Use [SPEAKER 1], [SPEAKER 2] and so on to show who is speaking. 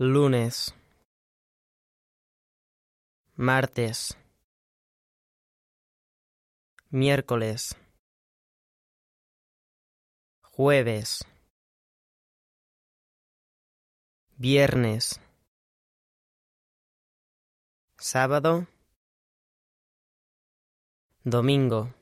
[SPEAKER 1] lunes, martes, miércoles, jueves, viernes, sábado, domingo.